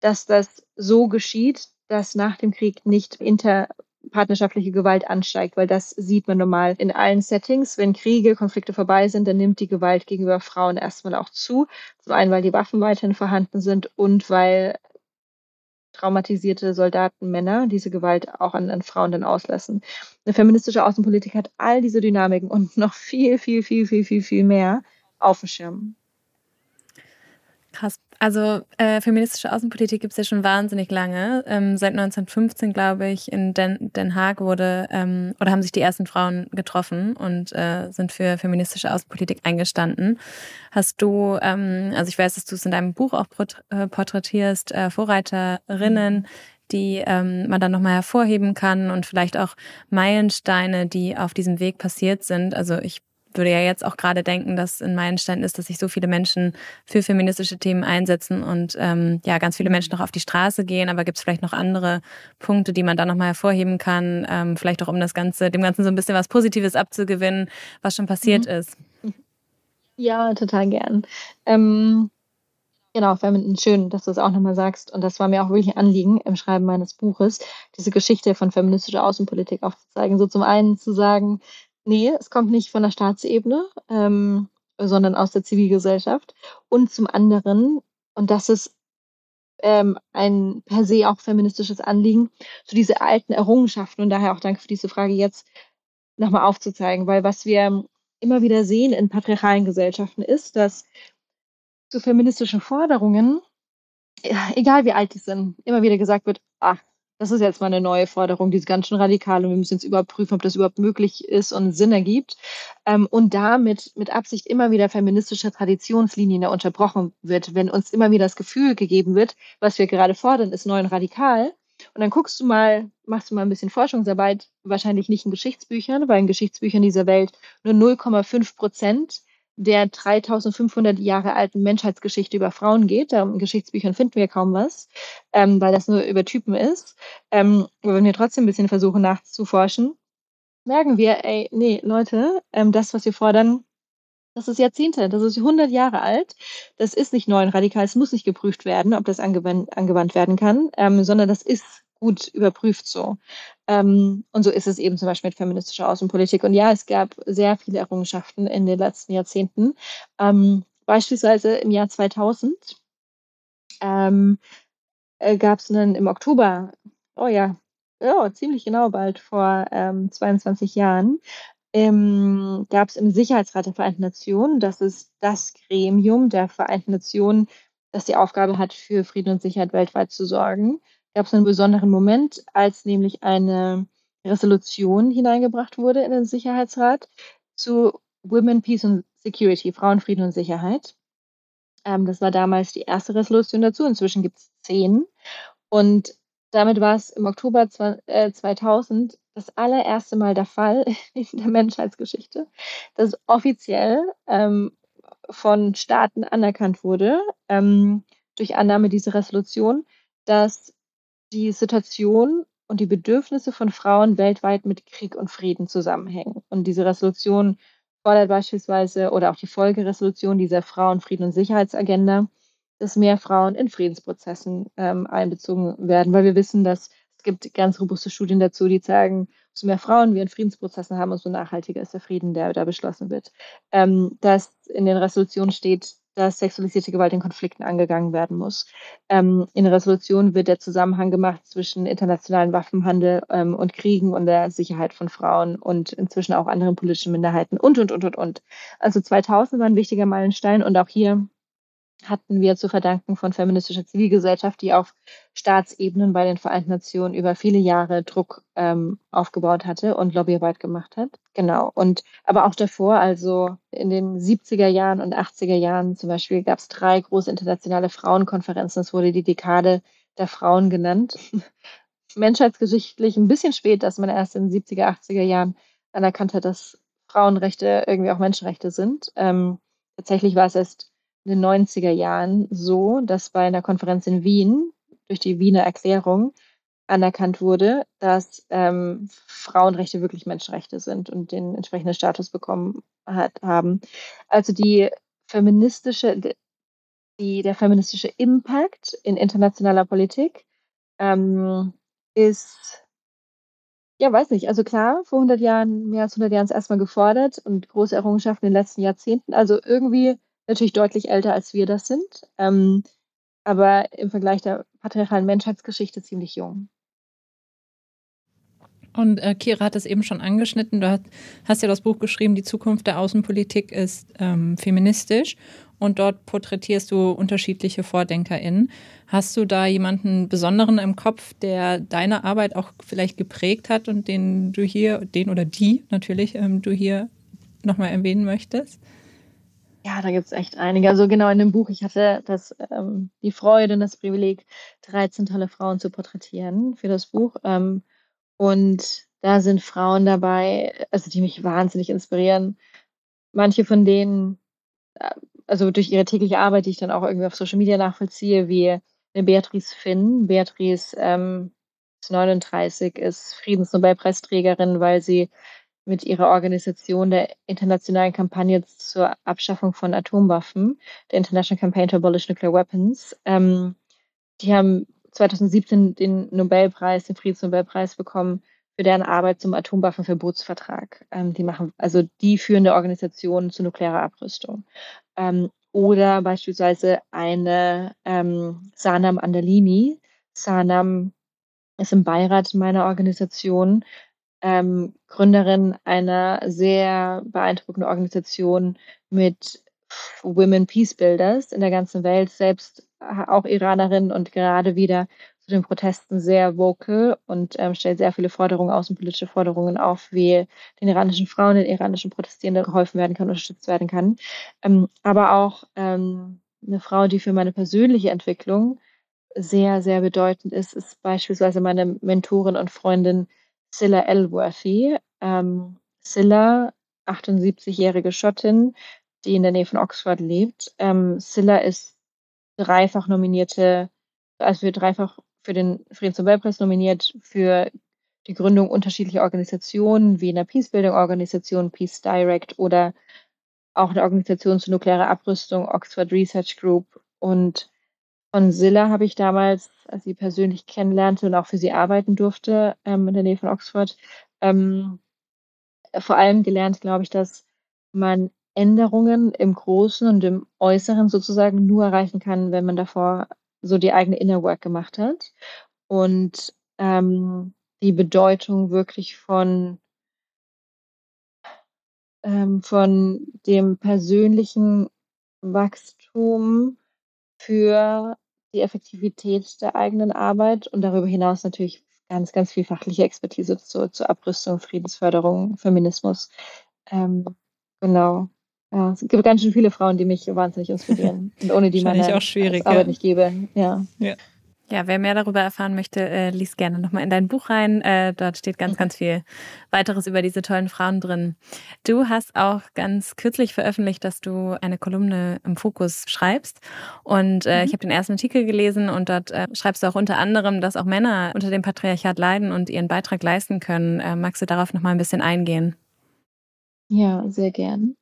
dass das so geschieht, dass nach dem Krieg nicht interpartnerschaftliche Gewalt ansteigt, weil das sieht man normal in allen Settings. Wenn Kriege, Konflikte vorbei sind, dann nimmt die Gewalt gegenüber Frauen erstmal auch zu. Zum einen, weil die Waffen weiterhin vorhanden sind und weil traumatisierte Soldaten, Männer diese Gewalt auch an, an Frauen dann auslassen. Eine feministische Außenpolitik hat all diese Dynamiken und noch viel, viel, viel, viel, viel, viel mehr auf dem Schirm. Krass. Also äh, feministische Außenpolitik gibt es ja schon wahnsinnig lange. Ähm, seit 1915, glaube ich, in Den, Den Haag wurde oder haben sich die ersten Frauen getroffen und äh, sind für feministische Außenpolitik eingestanden. Hast du, ähm, also ich weiß, dass du es in deinem Buch auch äh, porträtierst, äh, Vorreiterinnen, mhm. die ähm, man dann nochmal hervorheben kann und vielleicht auch Meilensteine, die auf diesem Weg passiert sind. Also ich würde ja jetzt auch gerade denken, dass in meinen Ständen ist, dass sich so viele Menschen für feministische Themen einsetzen und ähm, ja, ganz viele Menschen noch auf die Straße gehen. Aber gibt es vielleicht noch andere Punkte, die man da nochmal hervorheben kann? Ähm, vielleicht auch um das Ganze, dem Ganzen so ein bisschen was Positives abzugewinnen, was schon passiert mhm. ist. Ja, total gern. Ähm, genau, wäre schön, dass du es auch nochmal sagst. Und das war mir auch wirklich ein Anliegen im Schreiben meines Buches, diese Geschichte von feministischer Außenpolitik aufzuzeigen. So zum einen zu sagen, Nee, es kommt nicht von der Staatsebene, ähm, sondern aus der Zivilgesellschaft. Und zum anderen, und das ist ähm, ein per se auch feministisches Anliegen, so diese alten Errungenschaften und daher auch danke für diese Frage jetzt nochmal aufzuzeigen, weil was wir immer wieder sehen in patriarchalen Gesellschaften ist, dass zu feministischen Forderungen, egal wie alt die sind, immer wieder gesagt wird, ach, das ist jetzt mal eine neue Forderung, die ist ganz schön radikal und wir müssen jetzt überprüfen, ob das überhaupt möglich ist und Sinn ergibt. Ähm, und damit mit Absicht immer wieder feministische Traditionslinien unterbrochen wird, wenn uns immer wieder das Gefühl gegeben wird, was wir gerade fordern, ist neu und radikal. Und dann guckst du mal, machst du mal ein bisschen Forschungsarbeit, wahrscheinlich nicht in Geschichtsbüchern, weil in Geschichtsbüchern dieser Welt nur 0,5 Prozent der 3500 Jahre alten Menschheitsgeschichte über Frauen geht. Da in Geschichtsbüchern finden wir kaum was, ähm, weil das nur über Typen ist. Ähm, aber wenn wir trotzdem ein bisschen versuchen nachzuforschen, merken wir, ey, nee, Leute, ähm, das, was wir fordern, das ist Jahrzehnte, das ist 100 Jahre alt. Das ist nicht neu und radikal, es muss nicht geprüft werden, ob das angewandt, angewandt werden kann, ähm, sondern das ist gut überprüft so. Ähm, und so ist es eben zum Beispiel mit feministischer Außenpolitik. Und ja, es gab sehr viele Errungenschaften in den letzten Jahrzehnten. Ähm, beispielsweise im Jahr 2000 ähm, äh, gab es einen im Oktober, oh ja, oh, ziemlich genau bald vor 22 ähm, Jahren, gab es im Sicherheitsrat der Vereinten Nationen, das ist das Gremium der Vereinten Nationen, das die Aufgabe hat, für Frieden und Sicherheit weltweit zu sorgen gab es einen besonderen Moment, als nämlich eine Resolution hineingebracht wurde in den Sicherheitsrat zu Women, Peace and Security, Frauen, Frieden und Sicherheit. Ähm, das war damals die erste Resolution dazu. Inzwischen gibt es zehn. Und damit war es im Oktober 2000 äh, das allererste Mal der Fall in der Menschheitsgeschichte, dass offiziell ähm, von Staaten anerkannt wurde, ähm, durch Annahme dieser Resolution, dass die Situation und die Bedürfnisse von Frauen weltweit mit Krieg und Frieden zusammenhängen. Und diese Resolution fordert beispielsweise oder auch die Folgeresolution dieser Frauen-, Frieden- und Sicherheitsagenda, dass mehr Frauen in Friedensprozessen ähm, einbezogen werden, weil wir wissen, dass es gibt ganz robuste Studien dazu, die zeigen, umso mehr Frauen wir in Friedensprozessen haben, umso nachhaltiger ist der Frieden, der da beschlossen wird. Ähm, dass in den Resolutionen steht, dass sexualisierte Gewalt in Konflikten angegangen werden muss. Ähm, in der Resolution wird der Zusammenhang gemacht zwischen internationalen Waffenhandel ähm, und Kriegen und der Sicherheit von Frauen und inzwischen auch anderen politischen Minderheiten und, und, und, und, und. Also 2000 war ein wichtiger Meilenstein und auch hier hatten wir zu verdanken von feministischer Zivilgesellschaft, die auf Staatsebenen bei den Vereinten Nationen über viele Jahre Druck ähm, aufgebaut hatte und Lobbyarbeit gemacht hat. Genau. Und aber auch davor, also in den 70er Jahren und 80er Jahren zum Beispiel, gab es drei große internationale Frauenkonferenzen. Es wurde die Dekade der Frauen genannt. Menschheitsgeschichtlich ein bisschen spät, dass man erst in den 70er, 80er Jahren anerkannt hat, dass Frauenrechte irgendwie auch Menschenrechte sind. Ähm, tatsächlich war es erst den 90er Jahren so, dass bei einer Konferenz in Wien durch die Wiener Erklärung anerkannt wurde, dass ähm, Frauenrechte wirklich Menschenrechte sind und den entsprechenden Status bekommen hat, haben. Also die feministische, die, der feministische Impact in internationaler Politik ähm, ist, ja, weiß nicht, also klar, vor 100 Jahren, mehr als 100 Jahren ist erstmal gefordert und große Errungenschaften in den letzten Jahrzehnten. Also irgendwie natürlich deutlich älter als wir das sind, ähm, aber im Vergleich der patriarchalen Menschheitsgeschichte ziemlich jung. Und äh, Kira hat es eben schon angeschnitten. Du hast, hast, ja das Buch geschrieben, Die Zukunft der Außenpolitik ist ähm, feministisch. Und dort porträtierst du unterschiedliche VordenkerInnen. Hast du da jemanden Besonderen im Kopf, der deine Arbeit auch vielleicht geprägt hat und den du hier, den oder die natürlich, ähm, du hier nochmal erwähnen möchtest? Ja, da gibt es echt einige. Also genau in dem Buch, ich hatte das, ähm, die Freude und das Privileg, 13 tolle Frauen zu porträtieren für das Buch. Ähm, und da sind Frauen dabei, also die mich wahnsinnig inspirieren. Manche von denen, äh, also durch ihre tägliche Arbeit, die ich dann auch irgendwie auf Social Media nachvollziehe, wie eine Beatrice Finn. Beatrice ähm, ist 39, ist Friedensnobelpreisträgerin, weil sie mit ihrer Organisation der internationalen Kampagne zur Abschaffung von Atomwaffen, der International Campaign to Abolish Nuclear Weapons. Ähm, die haben 2017 den Nobelpreis, den Friedensnobelpreis bekommen für deren Arbeit zum Atomwaffenverbotsvertrag. Ähm, die machen also die führende Organisation zur nuklearer Abrüstung. Ähm, oder beispielsweise eine ähm, Sanam Andalini. Sanam ist im Beirat meiner Organisation ähm, Gründerin einer sehr beeindruckenden Organisation mit Women Peace Builders in der ganzen Welt, selbst auch Iranerin und gerade wieder zu den Protesten sehr vocal und ähm, stellt sehr viele Forderungen, außenpolitische Forderungen auf, wie den iranischen Frauen, den iranischen Protestierenden geholfen werden kann, unterstützt werden kann. Ähm, aber auch ähm, eine Frau, die für meine persönliche Entwicklung sehr, sehr bedeutend ist, ist beispielsweise meine Mentorin und Freundin Scylla Elworthy. Ähm, Scylla, 78-jährige Schottin, die in der Nähe von Oxford lebt. Ähm, Scylla ist dreifach nominierte, also für dreifach für den Friedensnobelpreis nominiert für die Gründung unterschiedlicher Organisationen wie einer Peacebuilding-Organisation, Peace Direct oder auch eine Organisation zur nuklearer Abrüstung, Oxford Research Group. Und von Silla habe ich damals, als sie persönlich kennenlernte und auch für sie arbeiten durfte, ähm, in der Nähe von Oxford, ähm, vor allem gelernt, glaube ich, dass man Änderungen im Großen und im Äußeren sozusagen nur erreichen kann, wenn man davor so die eigene Inner Work gemacht hat. Und ähm, die Bedeutung wirklich von, ähm, von dem persönlichen Wachstum für die Effektivität der eigenen Arbeit und darüber hinaus natürlich ganz, ganz viel fachliche Expertise zur, zur Abrüstung, Friedensförderung, Feminismus. Ähm, genau. ja, es gibt ganz schön viele Frauen, die mich wahnsinnig inspirieren und ohne die meine auch schwierig, Arbeit ja. nicht gäbe. Ja. ja. Ja, wer mehr darüber erfahren möchte, äh, liest gerne nochmal in dein Buch rein. Äh, dort steht ganz, ganz viel weiteres über diese tollen Frauen drin. Du hast auch ganz kürzlich veröffentlicht, dass du eine Kolumne im Fokus schreibst. Und äh, mhm. ich habe den ersten Artikel gelesen und dort äh, schreibst du auch unter anderem, dass auch Männer unter dem Patriarchat leiden und ihren Beitrag leisten können. Äh, magst du darauf nochmal ein bisschen eingehen? Ja, sehr gern.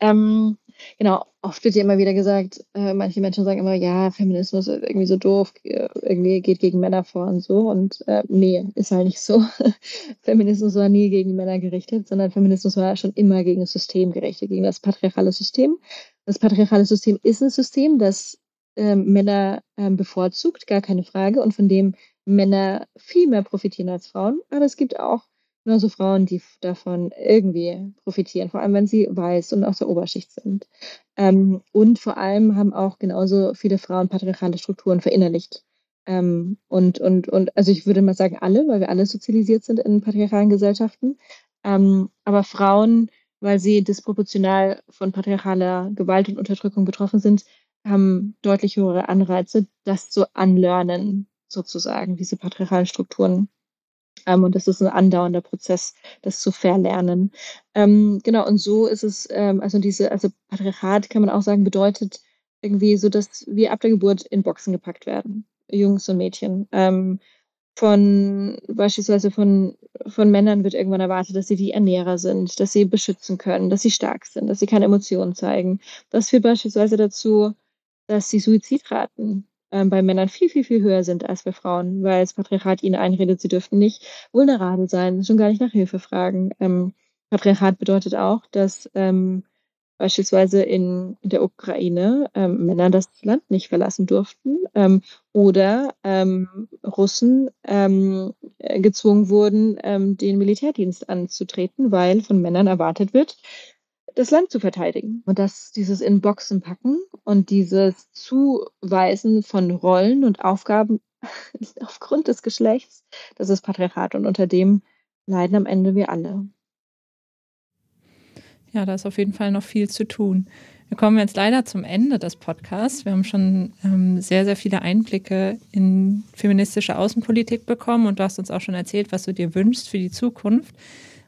Ähm, genau, oft wird ja immer wieder gesagt, äh, manche Menschen sagen immer, ja, Feminismus ist irgendwie so doof, äh, irgendwie geht gegen Männer vor und so. Und äh, nee, ist halt nicht so. Feminismus war nie gegen Männer gerichtet, sondern Feminismus war schon immer gegen das System gerichtet, gegen das patriarchale System. Das patriarchale System ist ein System, das ähm, Männer ähm, bevorzugt, gar keine Frage, und von dem Männer viel mehr profitieren als Frauen. Aber es gibt auch nur so Frauen, die davon irgendwie profitieren, vor allem wenn sie weiß und aus der Oberschicht sind. Ähm, und vor allem haben auch genauso viele Frauen patriarchale Strukturen verinnerlicht. Ähm, und, und, und, also ich würde mal sagen, alle, weil wir alle sozialisiert sind in patriarchalen Gesellschaften. Ähm, aber Frauen, weil sie disproportional von patriarchaler Gewalt und Unterdrückung betroffen sind, haben deutlich höhere Anreize, das zu anlernen, sozusagen, diese patriarchalen Strukturen. Ähm, und das ist ein andauernder Prozess, das zu verlernen. Ähm, genau, und so ist es, ähm, also diese, also Patriarchat kann man auch sagen, bedeutet irgendwie so, dass wir ab der Geburt in Boxen gepackt werden, Jungs und Mädchen. Ähm, von beispielsweise von, von Männern wird irgendwann erwartet, dass sie die Ernährer sind, dass sie beschützen können, dass sie stark sind, dass sie keine Emotionen zeigen. Das führt beispielsweise dazu, dass die Suizidraten ähm, bei Männern viel, viel, viel höher sind als bei Frauen, weil das Patriarchat ihnen einredet, sie dürften nicht vulnerabel sein, schon gar nicht nach Hilfe fragen. Ähm, Patriarchat bedeutet auch, dass ähm, beispielsweise in der Ukraine ähm, Männer das Land nicht verlassen durften ähm, oder ähm, Russen ähm, gezwungen wurden, ähm, den Militärdienst anzutreten, weil von Männern erwartet wird, das Land zu verteidigen. Und das, dieses in Boxen packen und dieses Zuweisen von Rollen und Aufgaben aufgrund des Geschlechts, das ist Patriarchat und unter dem leiden am Ende wir alle. Ja, da ist auf jeden Fall noch viel zu tun. Wir kommen jetzt leider zum Ende des Podcasts. Wir haben schon ähm, sehr, sehr viele Einblicke in feministische Außenpolitik bekommen und du hast uns auch schon erzählt, was du dir wünschst für die Zukunft.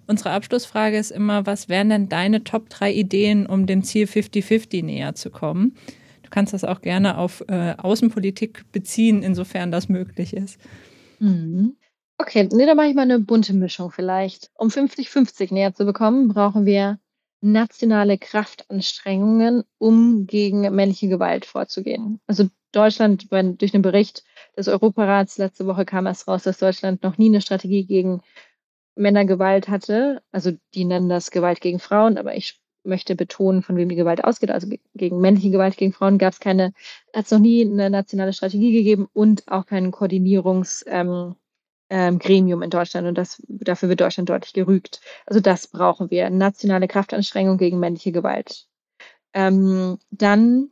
Unsere Abschlussfrage ist immer, was wären denn deine Top 3 Ideen, um dem Ziel 50-50 näher zu kommen? Du kannst das auch gerne auf äh, Außenpolitik beziehen, insofern das möglich ist. Mhm. Okay, nee, dann mache ich mal eine bunte Mischung vielleicht. Um 50-50 näher zu bekommen, brauchen wir nationale Kraftanstrengungen, um gegen männliche Gewalt vorzugehen. Also Deutschland, durch den Bericht des Europarats letzte Woche kam es raus, dass Deutschland noch nie eine Strategie gegen Männergewalt hatte. Also die nennen das Gewalt gegen Frauen, aber ich möchte betonen, von wem die Gewalt ausgeht. Also gegen männliche Gewalt gegen Frauen gab es keine, hat es noch nie eine nationale Strategie gegeben und auch kein Koordinierungsgremium ähm, ähm, in Deutschland. Und das, dafür wird Deutschland deutlich gerügt. Also das brauchen wir. Nationale Kraftanstrengung gegen männliche Gewalt. Ähm, dann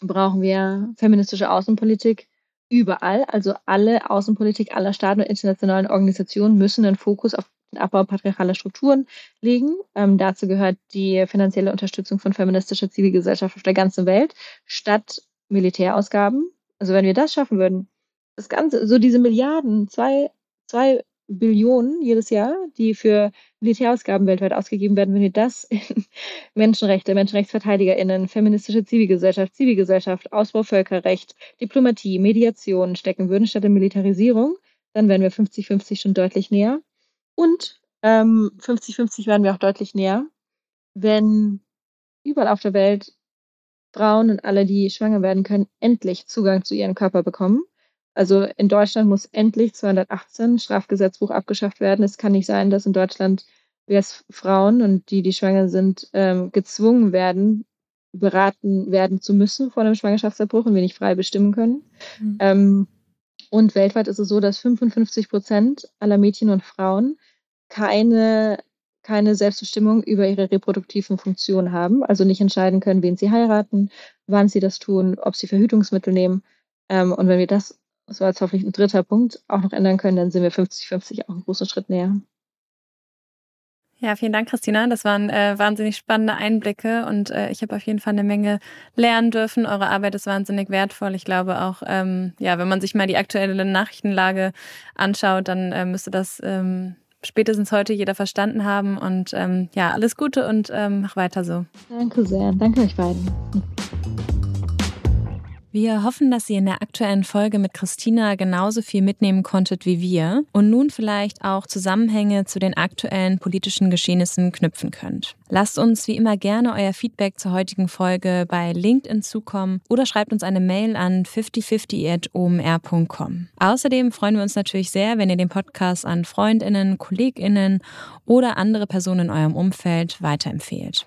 brauchen wir feministische Außenpolitik, überall, also alle Außenpolitik aller Staaten und internationalen Organisationen müssen den Fokus auf den Abbau patriarchaler Strukturen legen. Ähm, dazu gehört die finanzielle Unterstützung von feministischer Zivilgesellschaft auf der ganzen Welt statt Militärausgaben. Also wenn wir das schaffen würden, das Ganze, so diese Milliarden, zwei, zwei Billionen jedes Jahr, die für Militärausgaben weltweit ausgegeben werden, wenn wir das in Menschenrechte, MenschenrechtsverteidigerInnen, feministische Zivilgesellschaft, Zivilgesellschaft, Ausbau Völkerrecht, Diplomatie, Mediation stecken würden statt in Militarisierung, dann wären wir 50-50 schon deutlich näher. Und 50-50 ähm, wären wir auch deutlich näher, wenn überall auf der Welt Frauen und alle, die schwanger werden können, endlich Zugang zu ihrem Körper bekommen also in Deutschland muss endlich 218 Strafgesetzbuch abgeschafft werden. Es kann nicht sein, dass in Deutschland wir als Frauen und die, die schwanger sind, ähm, gezwungen werden, beraten werden zu müssen vor einem Schwangerschaftsabbruch und wir nicht frei bestimmen können. Mhm. Ähm, und weltweit ist es so, dass 55 Prozent aller Mädchen und Frauen keine, keine Selbstbestimmung über ihre reproduktiven Funktionen haben, also nicht entscheiden können, wen sie heiraten, wann sie das tun, ob sie Verhütungsmittel nehmen. Ähm, und wenn wir das das war jetzt hoffentlich ein dritter Punkt, auch noch ändern können, dann sind wir 50-50 auch einen großen Schritt näher. Ja, vielen Dank, Christina. Das waren äh, wahnsinnig spannende Einblicke und äh, ich habe auf jeden Fall eine Menge lernen dürfen. Eure Arbeit ist wahnsinnig wertvoll. Ich glaube auch, ähm, ja, wenn man sich mal die aktuelle Nachrichtenlage anschaut, dann äh, müsste das ähm, spätestens heute jeder verstanden haben. Und ähm, ja, alles Gute und ähm, mach weiter so. Danke sehr. Danke euch beiden. Wir hoffen, dass ihr in der aktuellen Folge mit Christina genauso viel mitnehmen konntet wie wir und nun vielleicht auch Zusammenhänge zu den aktuellen politischen Geschehnissen knüpfen könnt. Lasst uns wie immer gerne euer Feedback zur heutigen Folge bei LinkedIn zukommen oder schreibt uns eine Mail an 5050.omr.com. Außerdem freuen wir uns natürlich sehr, wenn ihr den Podcast an Freundinnen, Kolleginnen oder andere Personen in eurem Umfeld weiterempfehlt.